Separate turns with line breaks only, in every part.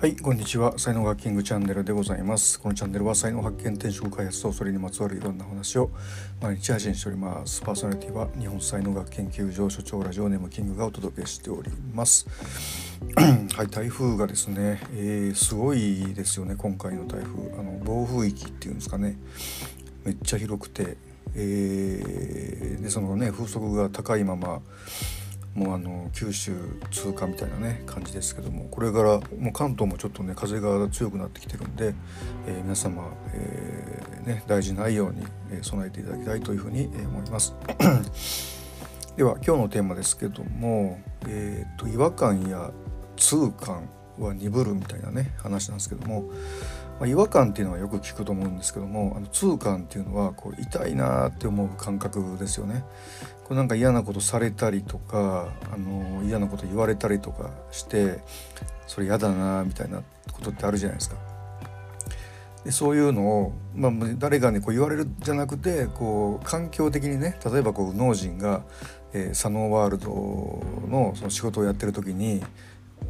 はいこんにちは。才能学キングチャンネルでございます。このチャンネルは才能発見転職開発とそれにまつわるいろんな話を毎日配信しております。パーソナリティは日本才能学研究所所長ラジオネームキングがお届けしております。はい台風がですね、えー、すごいですよね今回の台風。あの暴風域っていうんですかね。めっちゃ広くて、えー、でそのね風速が高いままもうあの九州通過みたいなね感じですけどもこれからもう関東もちょっとね風が強くなってきてるんで、えー、皆様、えー、ね、大事ないように、備えていただきたいというふうに思います。では今日のテーマですけども、えーと、違和感や痛感は鈍るみたいなね話なんですけども、まあ、違和感っていうのはよく聞くと思うんですけどもあの痛感っていうのはこう痛いなって思う感覚ですよね。こうなんか嫌なことされたりとかあの嫌なこと言われたりとかしてそれ嫌だなみたいなことってあるじゃないですか。でそういうのを、まあ、誰かにこう言われるじゃなくてこう環境的にね例えばこう農人が、えー、佐野ワールドのその仕事をやってる時に、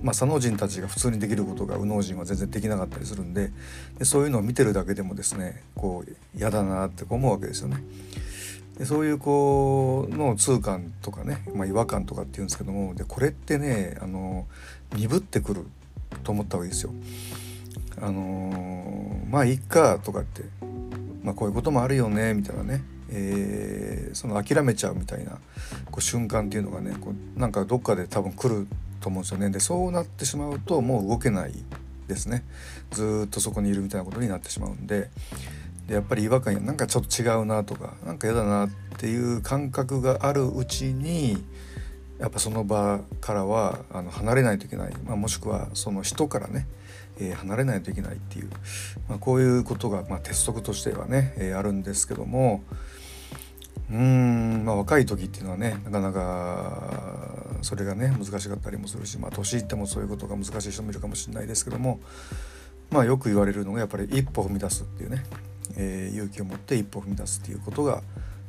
まあ、佐野人たちが普通にできることが右脳人は全然できなかったりするんででそういうのを見てるだけでもですねこう嫌だなって思うわけですよね。でそういうこうの痛感とかね、まあ、違和感とかっていうんですけどもでこれってねあの鈍ってくると思った方がいいですよ。あのまあいっかとかって、まあ、こういうこともあるよねみたいなね、えー、その諦めちゃうみたいなこう瞬間っていうのがねこうなんかどっかで多分来ると思うんですよね。でそうなってしまうともう動けないですね。ずっとそこにいるみたいなことになってしまうんででやっぱり違和感なんかちょっと違うなとか何か嫌だなっていう感覚があるうちにやっぱその場からはあの離れないといけない、まあ、もしくはその人からね、えー、離れないといけないっていう、まあ、こういうことが、まあ、鉄則としてはね、えー、あるんですけどもうーん、まあ、若い時っていうのはねなかなかそれがね難しかったりもするし、まあ、年いってもそういうことが難しい人もいるかもしれないですけどもまあよく言われるのがやっぱり一歩踏み出すっていうねえー、勇気を持って一歩踏み出すっていうことが、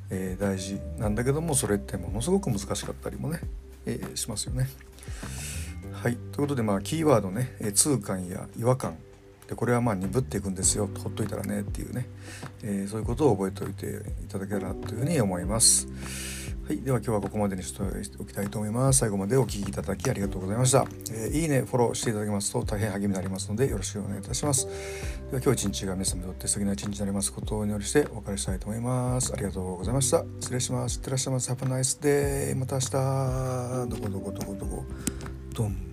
えー、大事なんだけどもそれってものすごく難しかったりもね、えー、しますよね。はいということでまあキーワードね、え痛感や違和感でこれはまあ鈍っていくんですよほっといたらねっていうね、えそういうことを覚えておいていただけたらというふうに思います。はい、では今日はここまでにしておきたいと思います。最後までお聴きいただきありがとうございました。えー、いいね、フォローしていただけますと大変励みになりますのでよろしくお願いいたします。では今日一日が皆様にとって素敵な一日になりますことをお祈りしてお別れしたいと思います。ありがとうございました。失礼します。いってらっしゃいます。Have a nice day. また明日。どこどこどこどこ。どん。